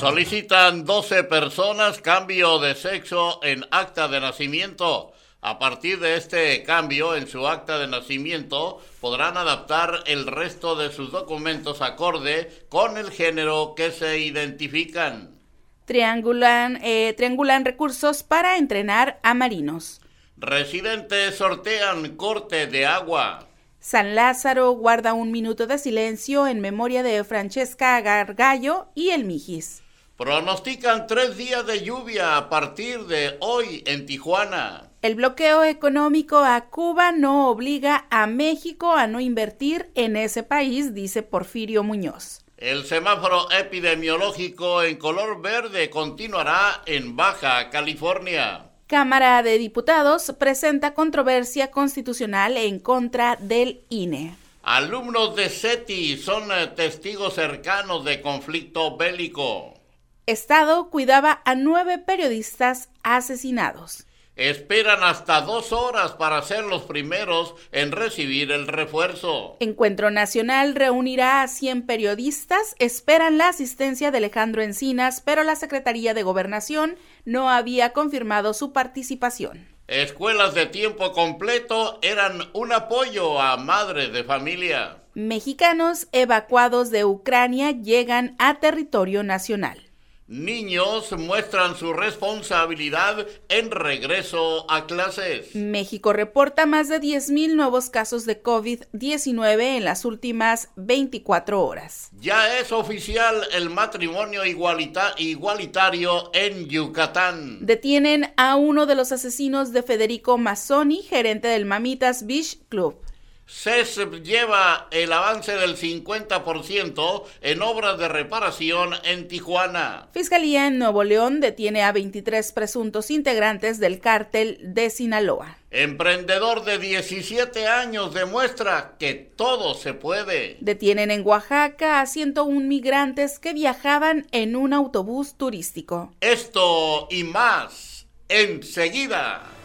Solicitan 12 personas cambio de sexo en acta de nacimiento. A partir de este cambio en su acta de nacimiento podrán adaptar el resto de sus documentos acorde con el género que se identifican. Triangulan, eh, triangulan recursos para entrenar a marinos. Residentes sortean corte de agua. San Lázaro guarda un minuto de silencio en memoria de Francesca Gargallo y el Mijis. Pronostican tres días de lluvia a partir de hoy en Tijuana. El bloqueo económico a Cuba no obliga a México a no invertir en ese país, dice Porfirio Muñoz. El semáforo epidemiológico en color verde continuará en Baja California. Cámara de Diputados presenta controversia constitucional en contra del INE. Alumnos de SETI son eh, testigos cercanos de conflicto bélico. Estado cuidaba a nueve periodistas asesinados. Esperan hasta dos horas para ser los primeros en recibir el refuerzo. Encuentro Nacional reunirá a 100 periodistas. Esperan la asistencia de Alejandro Encinas, pero la Secretaría de Gobernación no había confirmado su participación. Escuelas de tiempo completo eran un apoyo a madres de familia. Mexicanos evacuados de Ucrania llegan a territorio nacional. Niños muestran su responsabilidad en regreso a clases. México reporta más de 10.000 nuevos casos de COVID-19 en las últimas 24 horas. Ya es oficial el matrimonio igualita igualitario en Yucatán. Detienen a uno de los asesinos de Federico Mazzoni, gerente del Mamitas Beach Club. CES lleva el avance del 50% en obras de reparación en Tijuana. Fiscalía en Nuevo León detiene a 23 presuntos integrantes del cártel de Sinaloa. Emprendedor de 17 años demuestra que todo se puede. Detienen en Oaxaca a 101 migrantes que viajaban en un autobús turístico. Esto y más enseguida.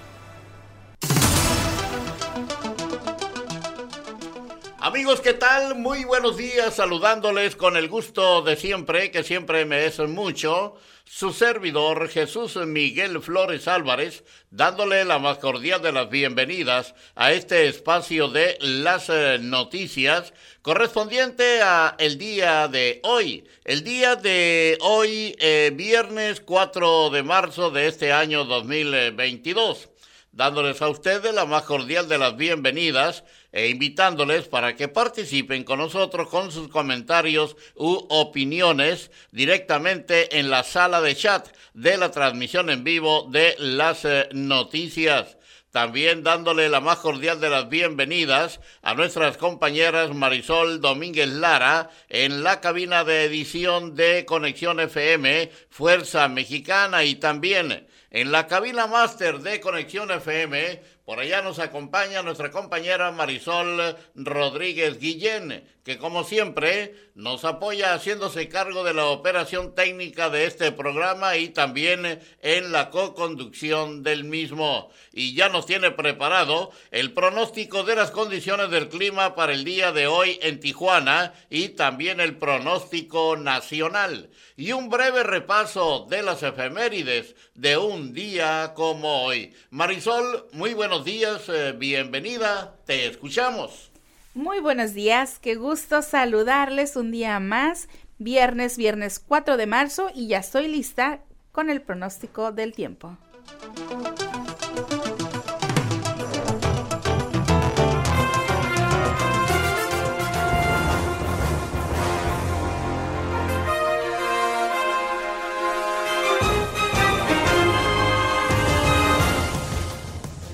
Amigos, ¿qué tal? Muy buenos días, saludándoles con el gusto de siempre, que siempre me es mucho, su servidor Jesús Miguel Flores Álvarez, dándole la más cordial de las bienvenidas a este espacio de las eh, noticias correspondiente a el día de hoy. El día de hoy, eh, viernes 4 de marzo de este año 2022 dándoles a ustedes la más cordial de las bienvenidas e invitándoles para que participen con nosotros con sus comentarios u opiniones directamente en la sala de chat de la transmisión en vivo de las eh, noticias. También dándole la más cordial de las bienvenidas a nuestras compañeras Marisol Domínguez Lara en la cabina de edición de Conexión FM, Fuerza Mexicana y también en la cabina máster de Conexión FM, por allá nos acompaña nuestra compañera Marisol Rodríguez Guillén, que como siempre nos apoya haciéndose cargo de la operación técnica de este programa y también en la co-conducción del mismo. Y ya nos tiene preparado el pronóstico de las condiciones del clima para el día de hoy en Tijuana y también el pronóstico nacional. Y un breve repaso de las efemérides de un día como hoy. Marisol, muy buenos días, eh, bienvenida, te escuchamos. Muy buenos días, qué gusto saludarles un día más, viernes, viernes 4 de marzo y ya estoy lista con el pronóstico del tiempo.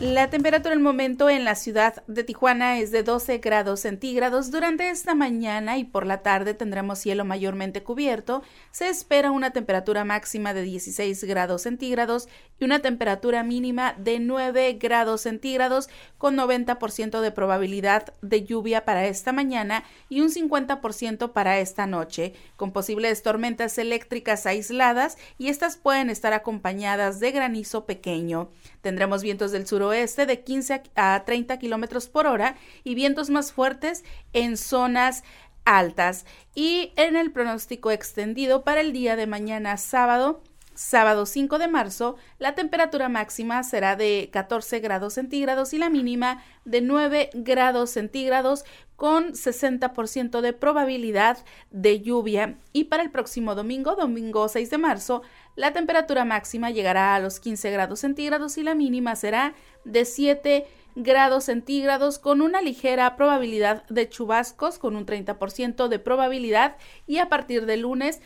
La temperatura el momento en la ciudad de Tijuana es de 12 grados centígrados. Durante esta mañana y por la tarde tendremos cielo mayormente cubierto. Se espera una temperatura máxima de 16 grados centígrados y una temperatura mínima de 9 grados centígrados con 90% de probabilidad de lluvia para esta mañana y un 50% para esta noche, con posibles tormentas eléctricas aisladas y estas pueden estar acompañadas de granizo pequeño. Tendremos vientos del suroeste de 15 a 30 kilómetros por hora y vientos más fuertes en zonas altas. Y en el pronóstico extendido para el día de mañana sábado, Sábado 5 de marzo, la temperatura máxima será de 14 grados centígrados y la mínima de 9 grados centígrados con 60% de probabilidad de lluvia. Y para el próximo domingo, domingo 6 de marzo, la temperatura máxima llegará a los 15 grados centígrados y la mínima será de 7 grados centígrados con una ligera probabilidad de chubascos con un 30% de probabilidad. Y a partir del lunes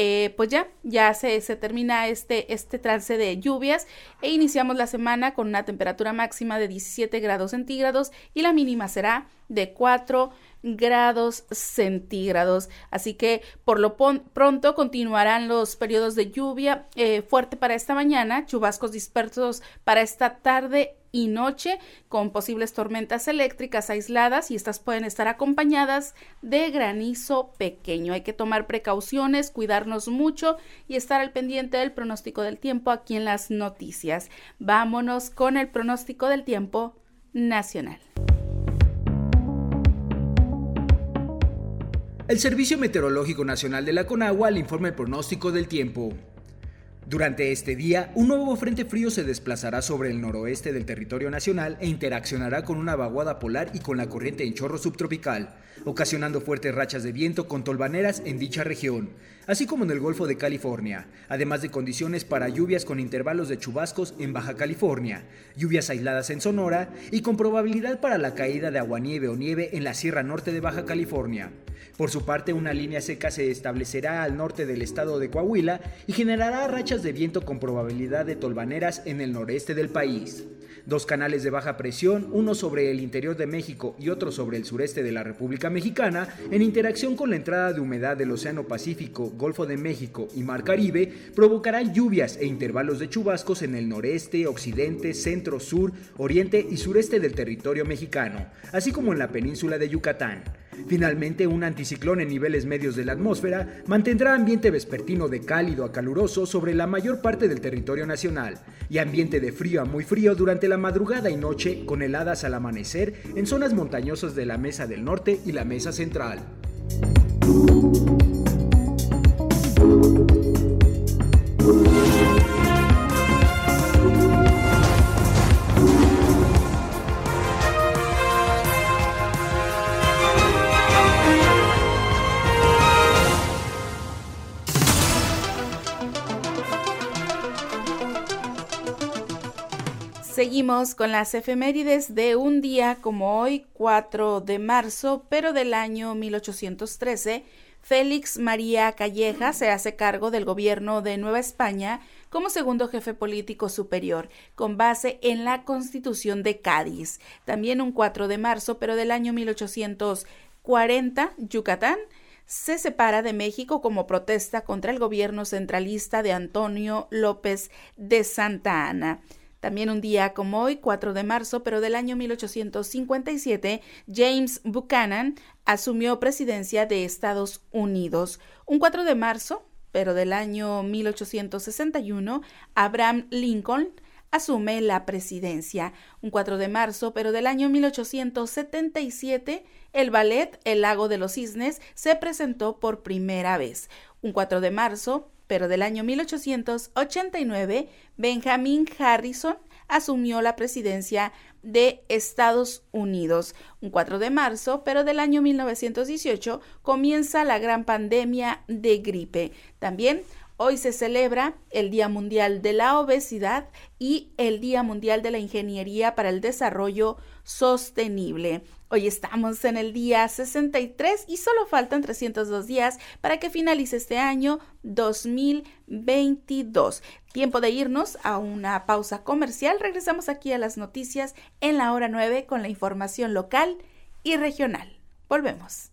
eh, pues ya, ya se, se, termina este, este trance de lluvias e iniciamos la semana con una temperatura máxima de 17 grados centígrados y la mínima será de 4 grados centígrados. Así que por lo pronto continuarán los periodos de lluvia eh, fuerte para esta mañana, chubascos dispersos para esta tarde y noche con posibles tormentas eléctricas aisladas y estas pueden estar acompañadas de granizo pequeño. Hay que tomar precauciones, cuidarnos mucho y estar al pendiente del pronóstico del tiempo aquí en las noticias. Vámonos con el pronóstico del tiempo nacional. El Servicio Meteorológico Nacional de la Conagua le informa el pronóstico del tiempo. Durante este día, un nuevo frente frío se desplazará sobre el noroeste del territorio nacional e interaccionará con una vaguada polar y con la corriente en chorro subtropical, ocasionando fuertes rachas de viento con tolvaneras en dicha región, así como en el Golfo de California, además de condiciones para lluvias con intervalos de chubascos en Baja California, lluvias aisladas en Sonora y con probabilidad para la caída de aguanieve o nieve en la Sierra Norte de Baja California. Por su parte, una línea seca se establecerá al norte del estado de Coahuila y generará rachas de viento con probabilidad de tolvaneras en el noreste del país. Dos canales de baja presión, uno sobre el interior de México y otro sobre el sureste de la República Mexicana, en interacción con la entrada de humedad del Océano Pacífico, Golfo de México y Mar Caribe, provocarán lluvias e intervalos de chubascos en el noreste, occidente, centro, sur, oriente y sureste del territorio mexicano, así como en la península de Yucatán. Finalmente, un anticiclón en niveles medios de la atmósfera mantendrá ambiente vespertino de cálido a caluroso sobre la mayor parte del territorio nacional y ambiente de frío a muy frío durante la madrugada y noche con heladas al amanecer en zonas montañosas de la Mesa del Norte y la Mesa Central. Seguimos con las efemérides de un día como hoy, 4 de marzo, pero del año 1813. Félix María Calleja se hace cargo del gobierno de Nueva España como segundo jefe político superior, con base en la Constitución de Cádiz. También un 4 de marzo, pero del año 1840, Yucatán se separa de México como protesta contra el gobierno centralista de Antonio López de Santa Ana. También un día como hoy, 4 de marzo, pero del año 1857, James Buchanan asumió presidencia de Estados Unidos. Un 4 de marzo, pero del año 1861, Abraham Lincoln asume la presidencia. Un 4 de marzo, pero del año 1877, el ballet El lago de los cisnes se presentó por primera vez. Un 4 de marzo, pero del año 1889, Benjamin Harrison asumió la presidencia de Estados Unidos. Un 4 de marzo, pero del año 1918, comienza la gran pandemia de gripe. También Hoy se celebra el Día Mundial de la Obesidad y el Día Mundial de la Ingeniería para el Desarrollo Sostenible. Hoy estamos en el día 63 y solo faltan 302 días para que finalice este año 2022. Tiempo de irnos a una pausa comercial. Regresamos aquí a las noticias en la hora 9 con la información local y regional. Volvemos.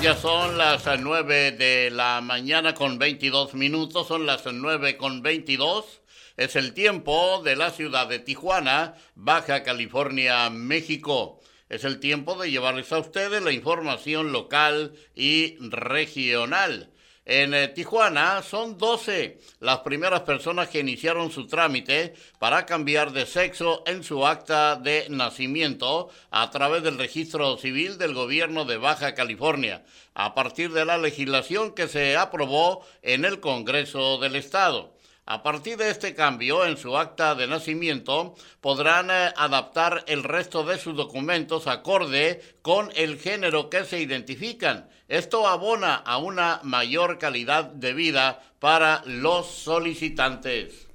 Ya son las 9 de la mañana con 22 minutos, son las 9 con 22. Es el tiempo de la ciudad de Tijuana, Baja California, México. Es el tiempo de llevarles a ustedes la información local y regional. En eh, Tijuana son 12 las primeras personas que iniciaron su trámite para cambiar de sexo en su acta de nacimiento a través del registro civil del gobierno de Baja California, a partir de la legislación que se aprobó en el Congreso del Estado. A partir de este cambio en su acta de nacimiento, podrán eh, adaptar el resto de sus documentos acorde con el género que se identifican. Esto abona a una mayor calidad de vida para los solicitantes.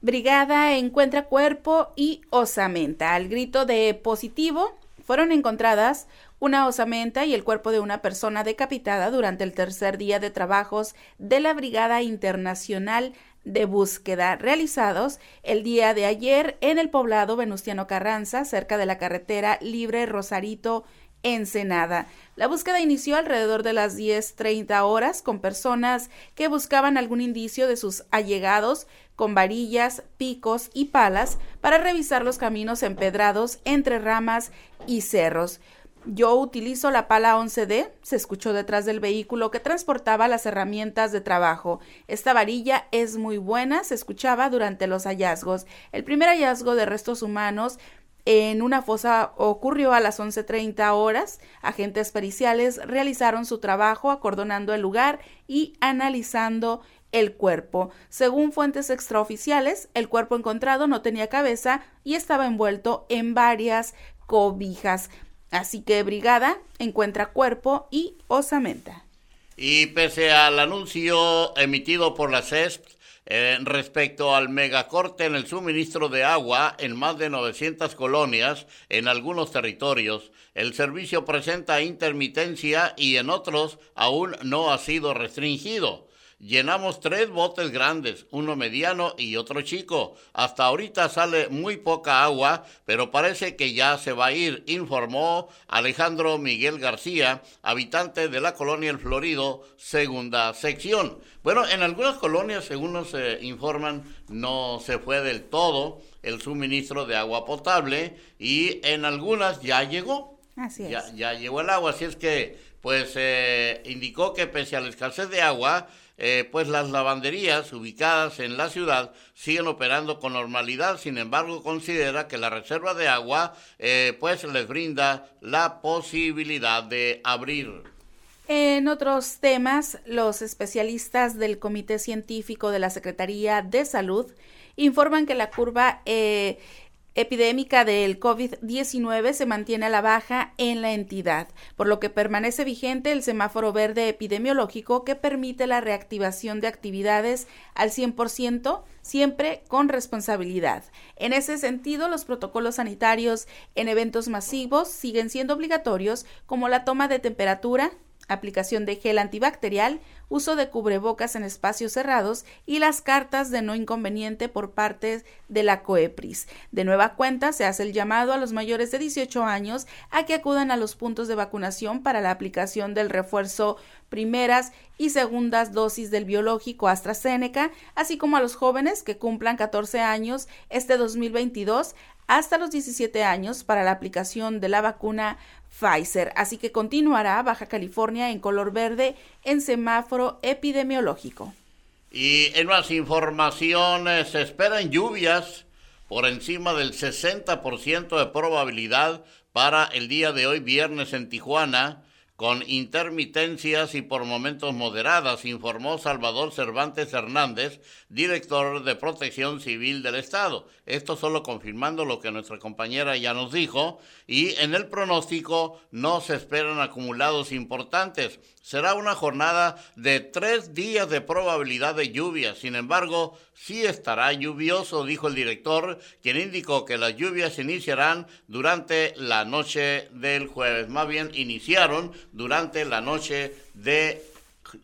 Brigada encuentra cuerpo y osamenta. Al grito de positivo, fueron encontradas una osamenta y el cuerpo de una persona decapitada durante el tercer día de trabajos de la Brigada Internacional de búsqueda realizados el día de ayer en el poblado Venustiano Carranza, cerca de la carretera Libre Rosarito Ensenada. La búsqueda inició alrededor de las 10.30 horas con personas que buscaban algún indicio de sus allegados con varillas, picos y palas para revisar los caminos empedrados entre ramas y cerros. Yo utilizo la pala 11D, se escuchó detrás del vehículo que transportaba las herramientas de trabajo. Esta varilla es muy buena, se escuchaba durante los hallazgos. El primer hallazgo de restos humanos en una fosa ocurrió a las 11.30 horas. Agentes periciales realizaron su trabajo acordonando el lugar y analizando el cuerpo. Según fuentes extraoficiales, el cuerpo encontrado no tenía cabeza y estaba envuelto en varias cobijas. Así que Brigada encuentra cuerpo y osamenta. Y pese al anuncio emitido por la CESP eh, respecto al megacorte en el suministro de agua en más de 900 colonias en algunos territorios, el servicio presenta intermitencia y en otros aún no ha sido restringido. Llenamos tres botes grandes, uno mediano y otro chico. Hasta ahorita sale muy poca agua, pero parece que ya se va a ir, informó Alejandro Miguel García, habitante de la colonia El Florido, segunda sección. Bueno, en algunas colonias, según nos eh, informan, no se fue del todo el suministro de agua potable y en algunas ya llegó. Así es. Ya, ya llegó el agua, así es que, pues, eh, indicó que pese a la escasez de agua, eh, pues las lavanderías ubicadas en la ciudad siguen operando con normalidad, sin embargo considera que la reserva de agua eh, pues les brinda la posibilidad de abrir. En otros temas, los especialistas del Comité Científico de la Secretaría de Salud informan que la curva eh, epidémica del COVID-19 se mantiene a la baja en la entidad, por lo que permanece vigente el semáforo verde epidemiológico que permite la reactivación de actividades al 100%, siempre con responsabilidad. En ese sentido, los protocolos sanitarios en eventos masivos siguen siendo obligatorios, como la toma de temperatura, aplicación de gel antibacterial, uso de cubrebocas en espacios cerrados y las cartas de no inconveniente por parte de la COEPRIS. De nueva cuenta, se hace el llamado a los mayores de 18 años a que acudan a los puntos de vacunación para la aplicación del refuerzo primeras y segundas dosis del biológico AstraZeneca, así como a los jóvenes que cumplan 14 años este 2022 hasta los 17 años para la aplicación de la vacuna Pfizer, así que continuará Baja California en color verde en semáforo epidemiológico. Y en más información, se esperan lluvias por encima del 60% de probabilidad para el día de hoy, viernes en Tijuana, con intermitencias y por momentos moderadas, informó Salvador Cervantes Hernández, director de Protección Civil del Estado. Esto solo confirmando lo que nuestra compañera ya nos dijo y en el pronóstico no se esperan acumulados importantes. Será una jornada de tres días de probabilidad de lluvia. Sin embargo, sí estará lluvioso, dijo el director, quien indicó que las lluvias iniciarán durante la noche del jueves. Más bien, iniciaron durante la noche de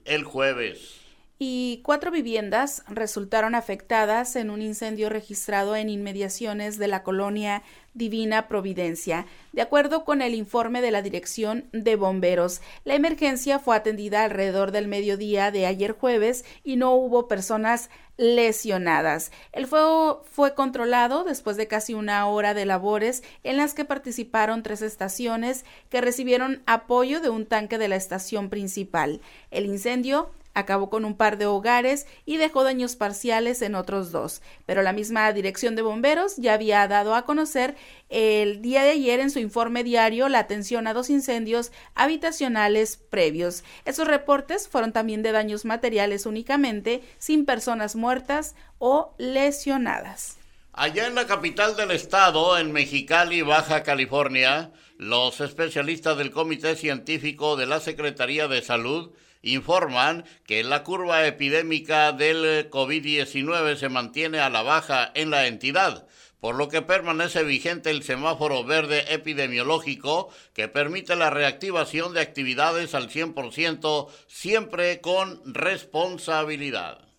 el jueves. Y cuatro viviendas resultaron afectadas en un incendio registrado en inmediaciones de la colonia Divina Providencia. De acuerdo con el informe de la Dirección de Bomberos, la emergencia fue atendida alrededor del mediodía de ayer jueves y no hubo personas lesionadas. El fuego fue controlado después de casi una hora de labores en las que participaron tres estaciones que recibieron apoyo de un tanque de la estación principal. El incendio acabó con un par de hogares y dejó daños parciales en otros dos. Pero la misma Dirección de Bomberos ya había dado a conocer el día de ayer en su informe diario la atención a dos incendios habitacionales previos. Esos reportes fueron también de daños materiales únicamente, sin personas muertas o lesionadas. Allá en la capital del estado, en Mexicali, Baja California, los especialistas del Comité Científico de la Secretaría de Salud informan que la curva epidémica del COVID-19 se mantiene a la baja en la entidad, por lo que permanece vigente el semáforo verde epidemiológico que permite la reactivación de actividades al 100% siempre con responsabilidad.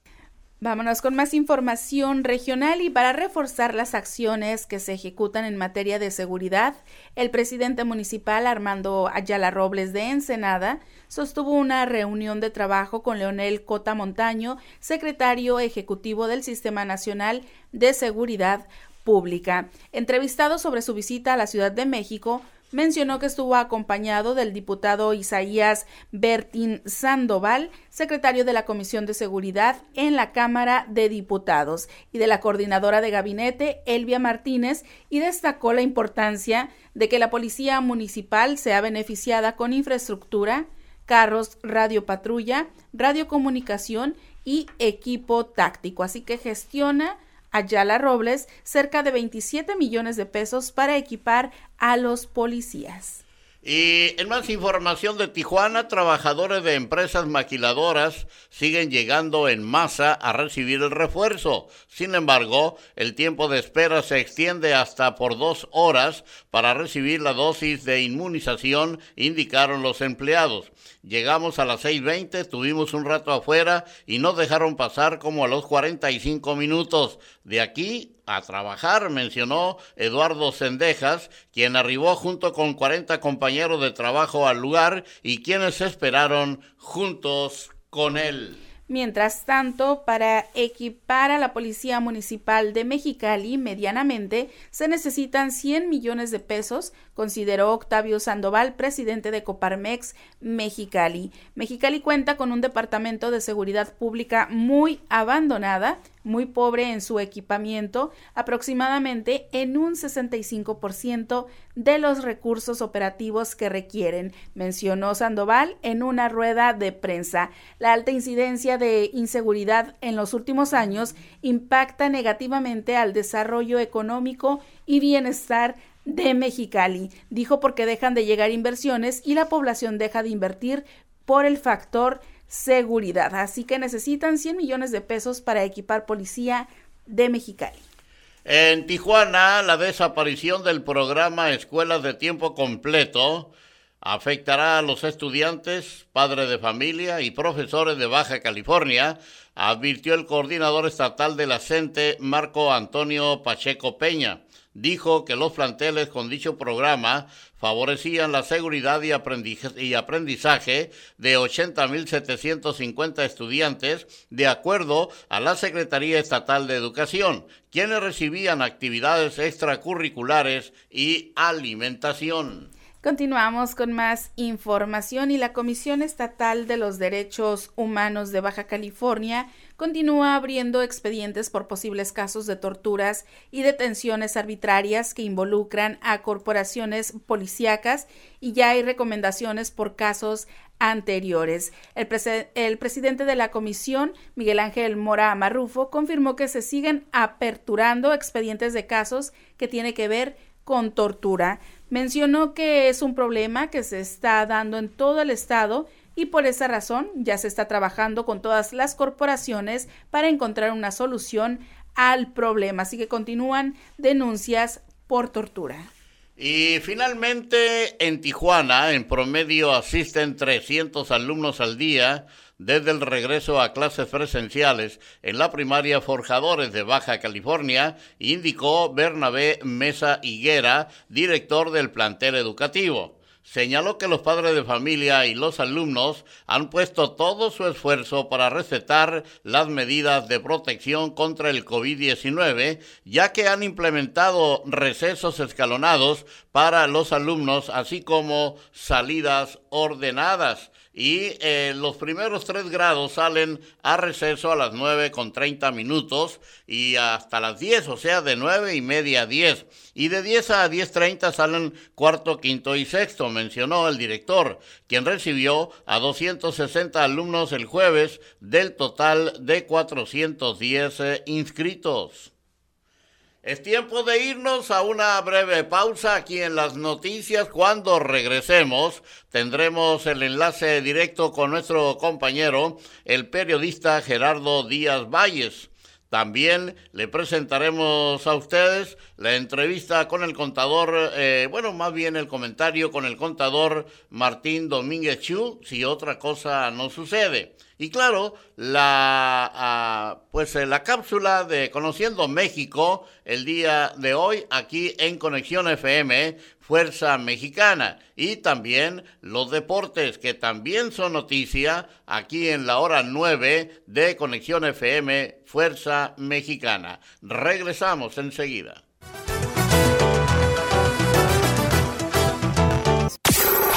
Vámonos con más información regional y para reforzar las acciones que se ejecutan en materia de seguridad, el presidente municipal Armando Ayala Robles de Ensenada sostuvo una reunión de trabajo con Leonel Cota Montaño, secretario ejecutivo del Sistema Nacional de Seguridad Pública. Entrevistado sobre su visita a la Ciudad de México, mencionó que estuvo acompañado del diputado Isaías Bertín Sandoval, secretario de la Comisión de Seguridad en la Cámara de Diputados, y de la coordinadora de gabinete, Elvia Martínez, y destacó la importancia de que la Policía Municipal sea beneficiada con infraestructura, carros, radio patrulla, radiocomunicación y equipo táctico. Así que gestiona Ayala Robles cerca de 27 millones de pesos para equipar a los policías. Y en más información de Tijuana, trabajadores de empresas maquiladoras siguen llegando en masa a recibir el refuerzo. Sin embargo, el tiempo de espera se extiende hasta por dos horas para recibir la dosis de inmunización, indicaron los empleados. Llegamos a las 6.20, tuvimos un rato afuera y nos dejaron pasar como a los 45 minutos. De aquí a trabajar, mencionó Eduardo Sendejas, quien arribó junto con 40 compañeros de trabajo al lugar y quienes esperaron juntos con él. Mientras tanto, para equipar a la Policía Municipal de Mexicali medianamente se necesitan 100 millones de pesos, consideró Octavio Sandoval, presidente de Coparmex Mexicali. Mexicali cuenta con un departamento de seguridad pública muy abandonada muy pobre en su equipamiento, aproximadamente en un 65% de los recursos operativos que requieren, mencionó Sandoval en una rueda de prensa. La alta incidencia de inseguridad en los últimos años impacta negativamente al desarrollo económico y bienestar de Mexicali, dijo porque dejan de llegar inversiones y la población deja de invertir por el factor seguridad. Así que necesitan 100 millones de pesos para equipar policía de Mexicali. En Tijuana, la desaparición del programa Escuelas de Tiempo Completo afectará a los estudiantes, padres de familia y profesores de Baja California, advirtió el coordinador estatal de la CENTE, Marco Antonio Pacheco Peña dijo que los planteles con dicho programa favorecían la seguridad y aprendizaje de 80.750 estudiantes, de acuerdo a la Secretaría Estatal de Educación, quienes recibían actividades extracurriculares y alimentación. Continuamos con más información y la Comisión Estatal de los Derechos Humanos de Baja California continúa abriendo expedientes por posibles casos de torturas y detenciones arbitrarias que involucran a corporaciones policíacas y ya hay recomendaciones por casos anteriores. El, presidente de la comisión, Miguel Ángel Mora Marrufo, confirmó que se siguen aperturando expedientes de casos que tiene que ver con tortura. Mencionó que es un problema que se está dando en todo el estado y por esa razón ya se está trabajando con todas las corporaciones para encontrar una solución al problema. Así que continúan denuncias por tortura. Y finalmente en Tijuana, en promedio asisten 300 alumnos al día desde el regreso a clases presenciales en la primaria Forjadores de Baja California, indicó Bernabé Mesa Higuera, director del plantel educativo señaló que los padres de familia y los alumnos han puesto todo su esfuerzo para recetar las medidas de protección contra el COVID-19, ya que han implementado recesos escalonados para los alumnos, así como salidas ordenadas y eh, los primeros tres grados salen a receso a las nueve con treinta minutos y hasta las diez, o sea, de nueve y media a diez. Y de diez a diez treinta salen cuarto, quinto y sexto, mencionó el director, quien recibió a 260 alumnos el jueves del total de 410 eh, inscritos. Es tiempo de irnos a una breve pausa aquí en las noticias. Cuando regresemos tendremos el enlace directo con nuestro compañero, el periodista Gerardo Díaz Valles. También le presentaremos a ustedes la entrevista con el contador, eh, bueno, más bien el comentario con el contador Martín Domínguez Chu, si otra cosa no sucede. Y claro, la, ah, pues, eh, la cápsula de Conociendo México el día de hoy aquí en Conexión FM, Fuerza Mexicana. Y también los deportes que también son noticia aquí en la hora 9 de Conexión FM, Fuerza Mexicana. Regresamos enseguida.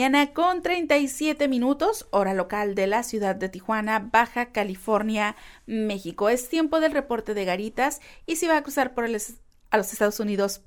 Mañana con 37 minutos, hora local de la ciudad de Tijuana, Baja California, México. Es tiempo del reporte de Garitas y si va a cruzar por a los Estados Unidos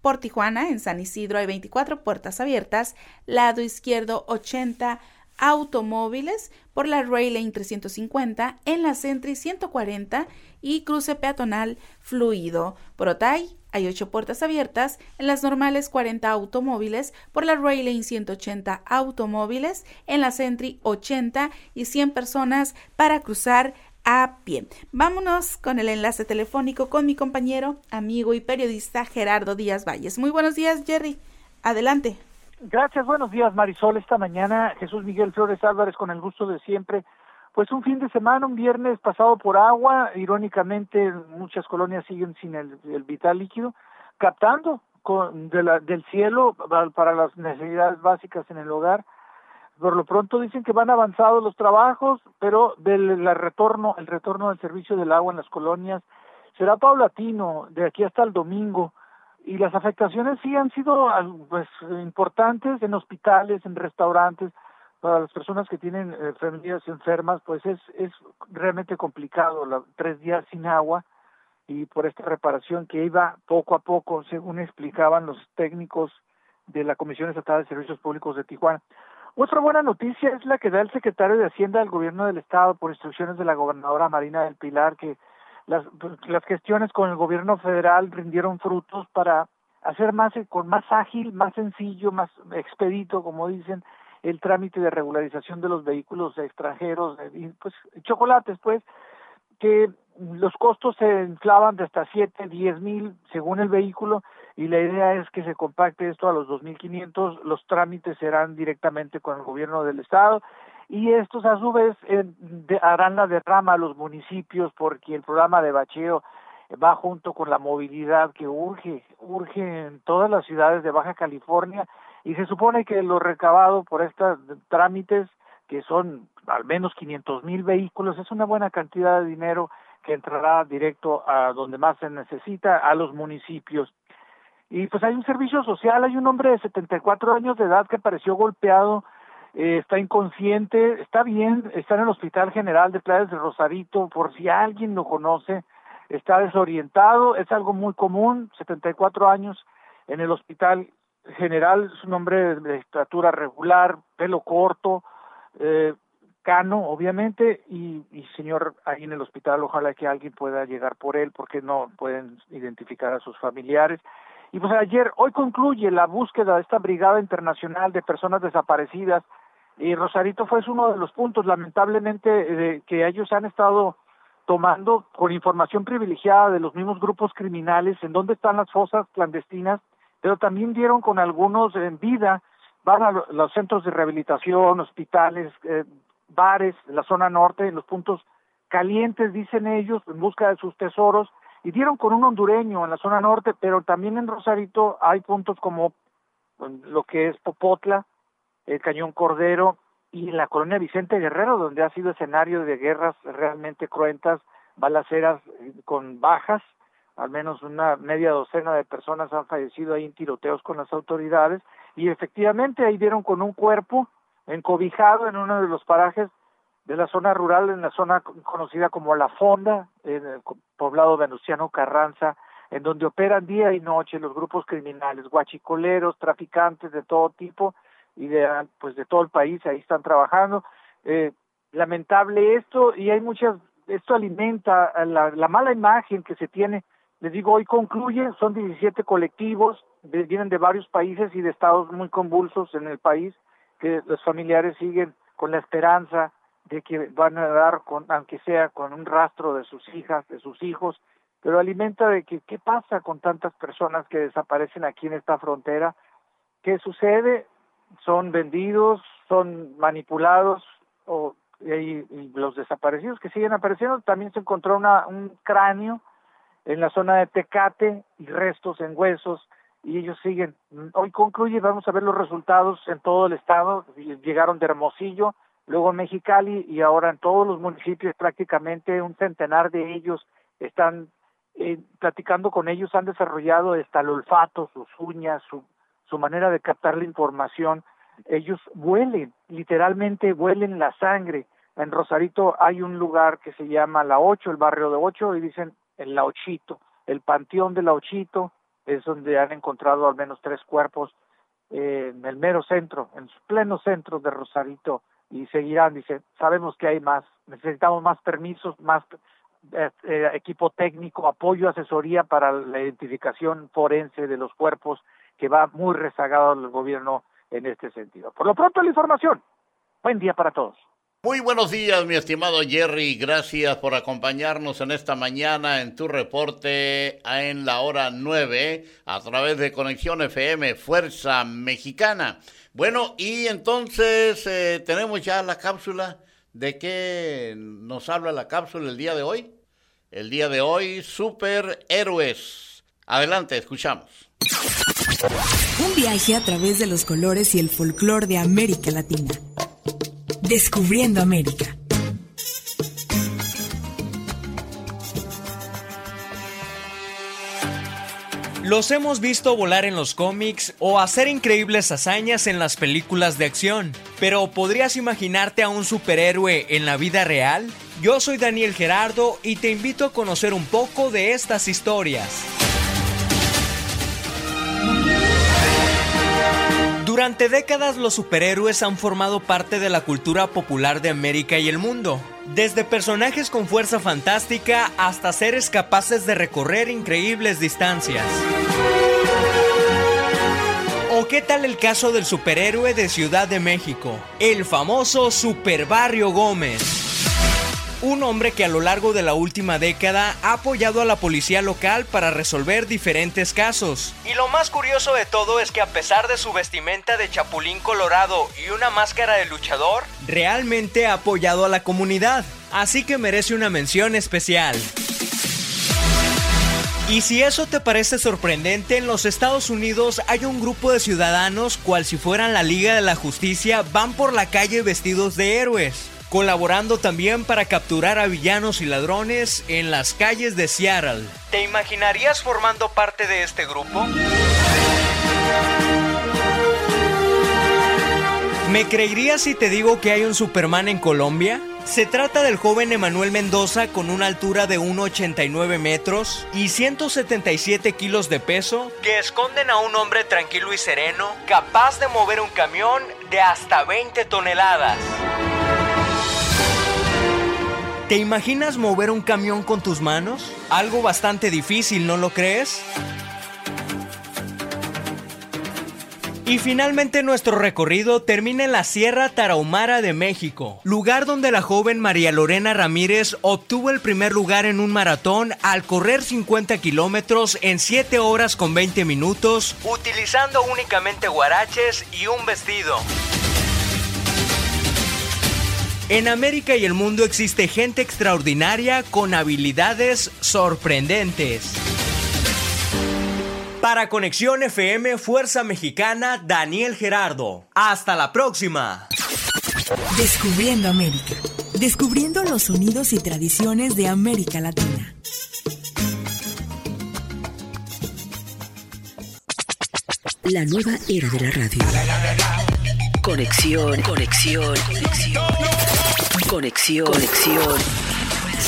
por Tijuana, en San Isidro hay 24 puertas abiertas, lado izquierdo 80 automóviles por la Rail Lane 350, en la Sentry 140 y cruce peatonal fluido. Por Otay hay ocho puertas abiertas, en las normales 40 automóviles, por la Rail Lane 180 automóviles, en la Sentry 80 y 100 personas para cruzar a pie. Vámonos con el enlace telefónico con mi compañero, amigo y periodista Gerardo Díaz Valles. Muy buenos días, Jerry. Adelante. Gracias, buenos días, Marisol. Esta mañana Jesús Miguel Flores Álvarez con el gusto de siempre. Pues un fin de semana, un viernes pasado por agua, irónicamente muchas colonias siguen sin el, vital líquido, captando con, de la, del cielo para las necesidades básicas en el hogar. Por lo pronto dicen que van avanzados los trabajos, pero del retorno, el retorno del servicio del agua en las colonias será paulatino de aquí hasta el domingo y las afectaciones sí han sido pues importantes en hospitales, en restaurantes, para las personas que tienen eh, familias enfermas, pues es, es realmente complicado, la, tres días sin agua y por esta reparación que iba poco a poco, según explicaban los técnicos de la Comisión Estatal de Servicios Públicos de Tijuana. Otra buena noticia es la que da el secretario de Hacienda del Gobierno del Estado por instrucciones de la gobernadora Marina del Pilar, que las, pues, las gestiones con el gobierno federal rindieron frutos para hacer más con más ágil, más sencillo, más expedito, como dicen, el trámite de regularización de los vehículos extranjeros, pues chocolates, pues, que los costos se inflaban de hasta 7, 10 mil según el vehículo y la idea es que se compacte esto a los 2.500, los trámites serán directamente con el gobierno del estado y estos a su vez eh, harán la derrama a los municipios porque el programa de bacheo va junto con la movilidad que urge, urge en todas las ciudades de Baja California y se supone que lo recabado por estos trámites que son al menos 500 mil vehículos es una buena cantidad de dinero que entrará directo a donde más se necesita, a los municipios. Y pues hay un servicio social, hay un hombre de 74 años de edad que apareció golpeado eh, está inconsciente, está bien, está en el Hospital General de Playas de Rosarito, por si alguien lo conoce, está desorientado, es algo muy común, 74 años en el Hospital General, es un hombre de estatura regular, pelo corto, eh, cano, obviamente, y, y señor, ahí en el hospital, ojalá que alguien pueda llegar por él, porque no pueden identificar a sus familiares. Y pues ayer, hoy concluye la búsqueda de esta Brigada Internacional de Personas Desaparecidas y Rosarito fue uno de los puntos, lamentablemente, que ellos han estado tomando con información privilegiada de los mismos grupos criminales en dónde están las fosas clandestinas, pero también dieron con algunos en vida, van a los centros de rehabilitación, hospitales, eh, bares, la zona norte, en los puntos calientes, dicen ellos, en busca de sus tesoros, y dieron con un hondureño en la zona norte, pero también en Rosarito hay puntos como lo que es Popotla, el Cañón Cordero y la colonia Vicente Guerrero, donde ha sido escenario de guerras realmente cruentas, balaceras eh, con bajas, al menos una media docena de personas han fallecido ahí en tiroteos con las autoridades, y efectivamente ahí dieron con un cuerpo encobijado en uno de los parajes de la zona rural, en la zona conocida como La Fonda, en el poblado venustiano Carranza, en donde operan día y noche los grupos criminales, guachicoleros, traficantes de todo tipo, y de pues de todo el país ahí están trabajando. Eh, lamentable esto y hay muchas esto alimenta la, la mala imagen que se tiene les digo hoy concluye son 17 colectivos vienen de varios países y de estados muy convulsos en el país que los familiares siguen con la esperanza de que van a dar con aunque sea con un rastro de sus hijas de sus hijos pero alimenta de que qué pasa con tantas personas que desaparecen aquí en esta frontera qué sucede son vendidos, son manipulados o y, los desaparecidos que siguen apareciendo. También se encontró una, un cráneo en la zona de Tecate y restos en huesos y ellos siguen. Hoy concluye, vamos a ver los resultados en todo el estado. Llegaron de Hermosillo, luego Mexicali y ahora en todos los municipios prácticamente un centenar de ellos están eh, platicando con ellos, han desarrollado hasta el olfato, sus uñas, su su manera de captar la información, ellos huelen, literalmente huelen la sangre. En Rosarito hay un lugar que se llama La Ocho, el barrio de Ocho, y dicen el La Ochito, el panteón de La Ochito, es donde han encontrado al menos tres cuerpos eh, en el mero centro, en pleno centro de Rosarito, y seguirán, dice, sabemos que hay más, necesitamos más permisos, más eh, eh, equipo técnico, apoyo, asesoría para la identificación forense de los cuerpos que va muy rezagado el gobierno en este sentido. Por lo pronto la información. Buen día para todos. Muy buenos días, mi estimado Jerry. Gracias por acompañarnos en esta mañana en tu reporte en la hora 9 a través de Conexión FM Fuerza Mexicana. Bueno, y entonces eh, tenemos ya la cápsula. ¿De qué nos habla la cápsula el día de hoy? El día de hoy, superhéroes. Adelante, escuchamos. Un viaje a través de los colores y el folclore de América Latina. Descubriendo América. Los hemos visto volar en los cómics o hacer increíbles hazañas en las películas de acción, pero ¿podrías imaginarte a un superhéroe en la vida real? Yo soy Daniel Gerardo y te invito a conocer un poco de estas historias. Durante décadas los superhéroes han formado parte de la cultura popular de América y el mundo, desde personajes con fuerza fantástica hasta seres capaces de recorrer increíbles distancias. ¿O qué tal el caso del superhéroe de Ciudad de México, el famoso Super Barrio Gómez? Un hombre que a lo largo de la última década ha apoyado a la policía local para resolver diferentes casos. Y lo más curioso de todo es que a pesar de su vestimenta de chapulín colorado y una máscara de luchador, realmente ha apoyado a la comunidad, así que merece una mención especial. Y si eso te parece sorprendente, en los Estados Unidos hay un grupo de ciudadanos, cual si fueran la Liga de la Justicia, van por la calle vestidos de héroes, colaborando también para capturar a villanos y ladrones en las calles de Seattle. ¿Te imaginarías formando parte de este grupo? ¿Me creerías si te digo que hay un Superman en Colombia? Se trata del joven Emanuel Mendoza con una altura de 1,89 metros y 177 kilos de peso que esconden a un hombre tranquilo y sereno capaz de mover un camión de hasta 20 toneladas. ¿Te imaginas mover un camión con tus manos? Algo bastante difícil, ¿no lo crees? Y finalmente nuestro recorrido termina en la Sierra Tarahumara de México, lugar donde la joven María Lorena Ramírez obtuvo el primer lugar en un maratón al correr 50 kilómetros en 7 horas con 20 minutos, utilizando únicamente guaraches y un vestido. En América y el mundo existe gente extraordinaria con habilidades sorprendentes. Para Conexión FM Fuerza Mexicana, Daniel Gerardo. Hasta la próxima. Descubriendo América. Descubriendo los sonidos y tradiciones de América Latina. La nueva era de la radio. Conexión, conexión, conexión. Conexión, conexión.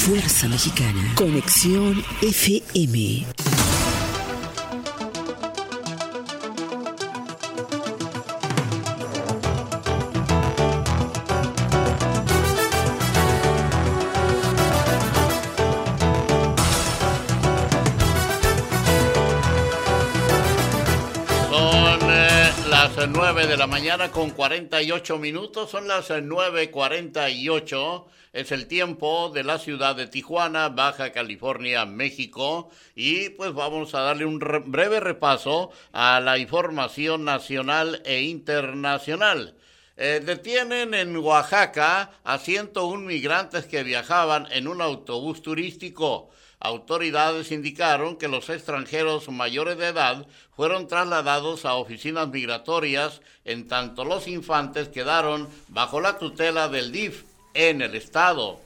Fuerza Mexicana. Conexión FM. Mañana con 48 minutos, son las 9.48, es el tiempo de la ciudad de Tijuana, Baja California, México, y pues vamos a darle un breve repaso a la información nacional e internacional. Eh, detienen en Oaxaca a 101 migrantes que viajaban en un autobús turístico. Autoridades indicaron que los extranjeros mayores de edad fueron trasladados a oficinas migratorias, en tanto los infantes quedaron bajo la tutela del DIF en el estado.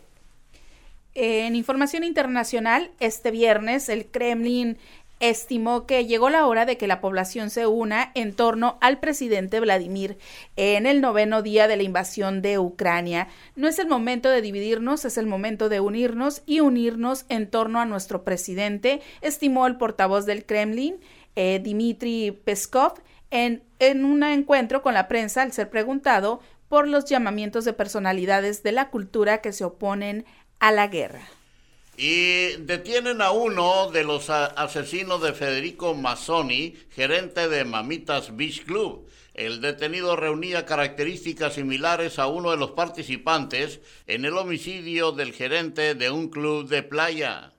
En información internacional, este viernes el Kremlin estimó que llegó la hora de que la población se una en torno al presidente Vladimir en el noveno día de la invasión de Ucrania. No es el momento de dividirnos, es el momento de unirnos y unirnos en torno a nuestro presidente, estimó el portavoz del Kremlin, eh, Dmitry Peskov, en, en un encuentro con la prensa al ser preguntado por los llamamientos de personalidades de la cultura que se oponen a la guerra. Y detienen a uno de los asesinos de Federico Mazzoni, gerente de Mamitas Beach Club. El detenido reunía características similares a uno de los participantes en el homicidio del gerente de un club de playa.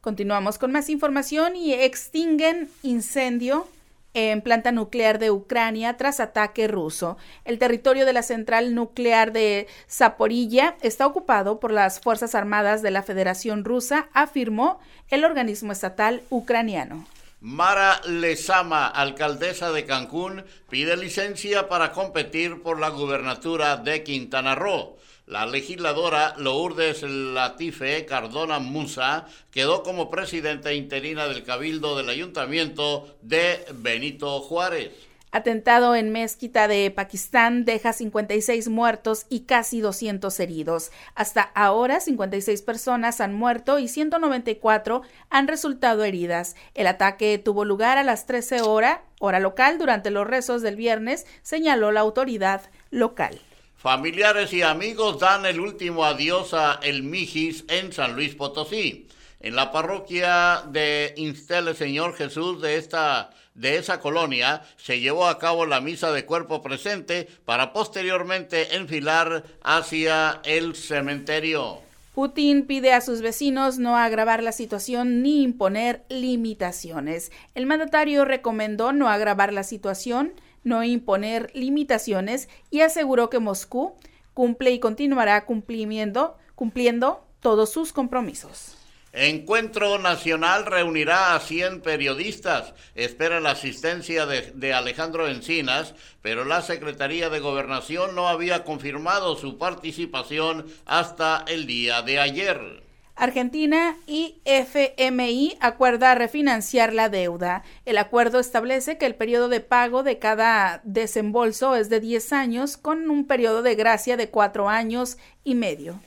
Continuamos con más información y extinguen incendio en planta nuclear de Ucrania tras ataque ruso. El territorio de la central nuclear de Zaporilla está ocupado por las Fuerzas Armadas de la Federación Rusa, afirmó el organismo estatal ucraniano. Mara Lezama, alcaldesa de Cancún, pide licencia para competir por la gubernatura de Quintana Roo. La legisladora Lourdes Latife Cardona Musa quedó como presidenta interina del Cabildo del Ayuntamiento de Benito Juárez. Atentado en Mezquita de Pakistán deja 56 muertos y casi 200 heridos. Hasta ahora, 56 personas han muerto y 194 han resultado heridas. El ataque tuvo lugar a las 13 horas, hora local, durante los rezos del viernes, señaló la autoridad local. Familiares y amigos dan el último adiós a El Mijis en San Luis Potosí. En la parroquia de Instele Señor Jesús de esta de esa colonia se llevó a cabo la misa de cuerpo presente para posteriormente enfilar hacia el cementerio. Putin pide a sus vecinos no agravar la situación ni imponer limitaciones. El mandatario recomendó no agravar la situación, no imponer limitaciones y aseguró que Moscú cumple y continuará cumpliendo, cumpliendo todos sus compromisos. Encuentro Nacional reunirá a 100 periodistas. Espera la asistencia de, de, Alejandro Encinas, pero la Secretaría de Gobernación no había confirmado su participación hasta el día de ayer. Argentina y FMI acuerda refinanciar la deuda. El acuerdo establece que el periodo de pago de cada desembolso es de 10 años, con un periodo de gracia de 4 años y medio.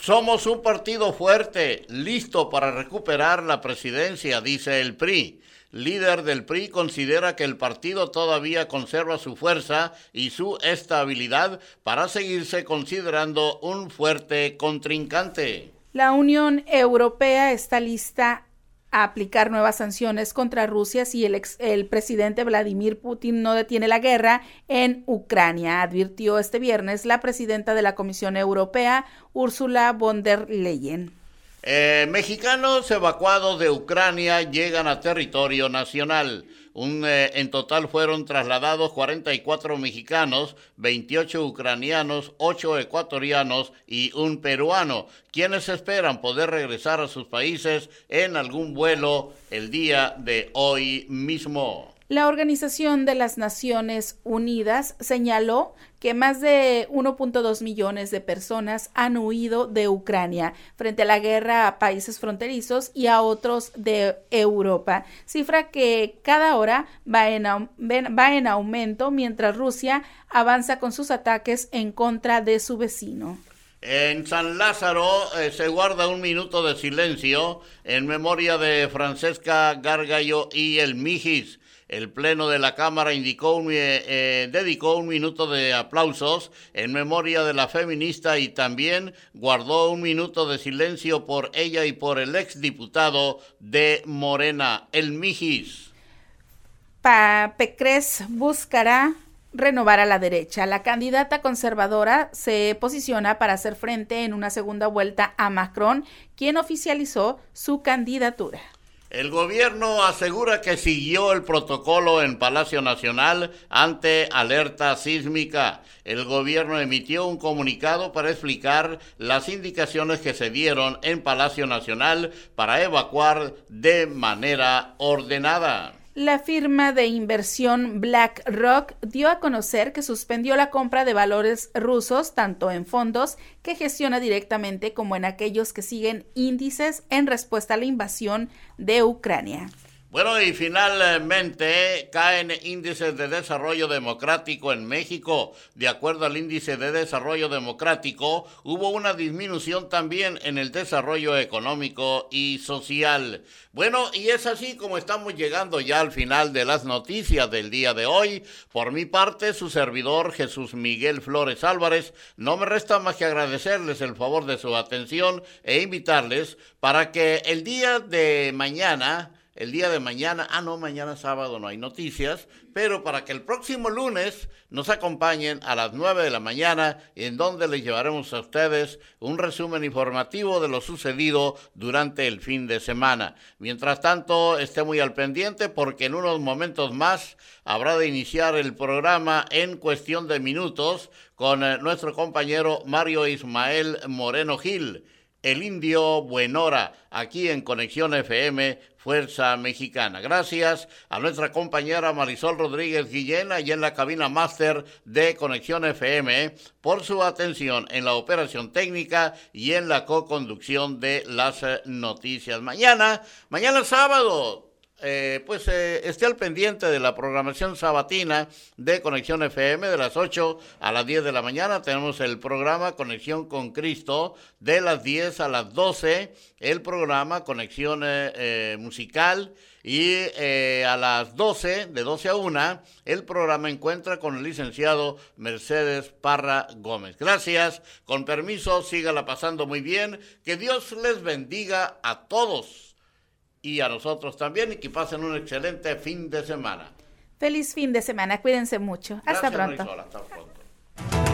Somos un partido fuerte, listo para recuperar la presidencia, dice el PRI. Líder del PRI considera que el partido todavía conserva su fuerza y su estabilidad para seguirse considerando un fuerte contrincante. La Unión Europea está lista a aplicar nuevas sanciones contra Rusia si el, ex, el, presidente Vladimir Putin no detiene la guerra en Ucrania, advirtió este viernes la presidenta de la Comisión Europea, Ursula von der Leyen. Eh, mexicanos evacuados de Ucrania llegan a territorio nacional. Eh, en total fueron trasladados 44 mexicanos, 28 ucranianos, 8 ecuatorianos y un peruano, quienes esperan poder regresar a sus países en algún vuelo el día de hoy mismo. La Organización de las Naciones Unidas señaló que más de 1.2 millones de personas han huido de Ucrania frente a la guerra a países fronterizos y a otros de Europa, cifra que cada hora va en, va en aumento mientras Rusia avanza con sus ataques en contra de su vecino. En San Lázaro eh, se guarda un minuto de silencio en memoria de Francesca Gargallo y el Mijis, el Pleno de la Cámara eh, eh, dedicó un minuto de aplausos en memoria de la feminista y también guardó un minuto de silencio por ella y por el exdiputado de Morena, el Mijis. Pecres buscará renovar a la derecha. La candidata conservadora se posiciona para hacer frente en una segunda vuelta a Macron, quien oficializó su candidatura. El gobierno asegura que siguió el protocolo en Palacio Nacional ante alerta sísmica. El gobierno emitió un comunicado para explicar las indicaciones que se dieron en Palacio Nacional para evacuar de manera ordenada. La firma de inversión BlackRock dio a conocer que suspendió la compra de valores rusos tanto en fondos que gestiona directamente como en aquellos que siguen índices en respuesta a la invasión de Ucrania. Bueno, y finalmente caen índices de desarrollo democrático en México. De acuerdo al índice de desarrollo democrático, hubo una disminución también en el desarrollo económico y social. Bueno, y es así como estamos llegando ya al final de las noticias del día de hoy. Por mi parte, su servidor Jesús Miguel Flores Álvarez, no me resta más que agradecerles el favor de su atención e invitarles para que el día de mañana el día de mañana, ah no, mañana sábado no hay noticias, pero para que el próximo lunes nos acompañen a las 9 de la mañana, en donde les llevaremos a ustedes un resumen informativo de lo sucedido durante el fin de semana. Mientras tanto, esté muy al pendiente porque en unos momentos más habrá de iniciar el programa en cuestión de minutos con eh, nuestro compañero Mario Ismael Moreno Gil el indio Buenora, aquí en Conexión FM, Fuerza Mexicana. Gracias a nuestra compañera Marisol Rodríguez Guillén, y en la cabina máster de Conexión FM, por su atención en la operación técnica y en la co-conducción de las noticias. Mañana, mañana sábado, eh, pues eh, esté al pendiente de la programación sabatina de Conexión FM de las 8 a las 10 de la mañana. Tenemos el programa Conexión con Cristo de las 10 a las 12, el programa Conexión eh, Musical. Y a las 12, de 12 a 1, el programa encuentra con el licenciado Mercedes Parra Gómez. Gracias, con permiso, sígala pasando muy bien, que Dios les bendiga a todos y a nosotros también y que pasen un excelente fin de semana. Feliz fin de semana, cuídense mucho. Hasta Gracias, pronto. Marisol, hasta pronto.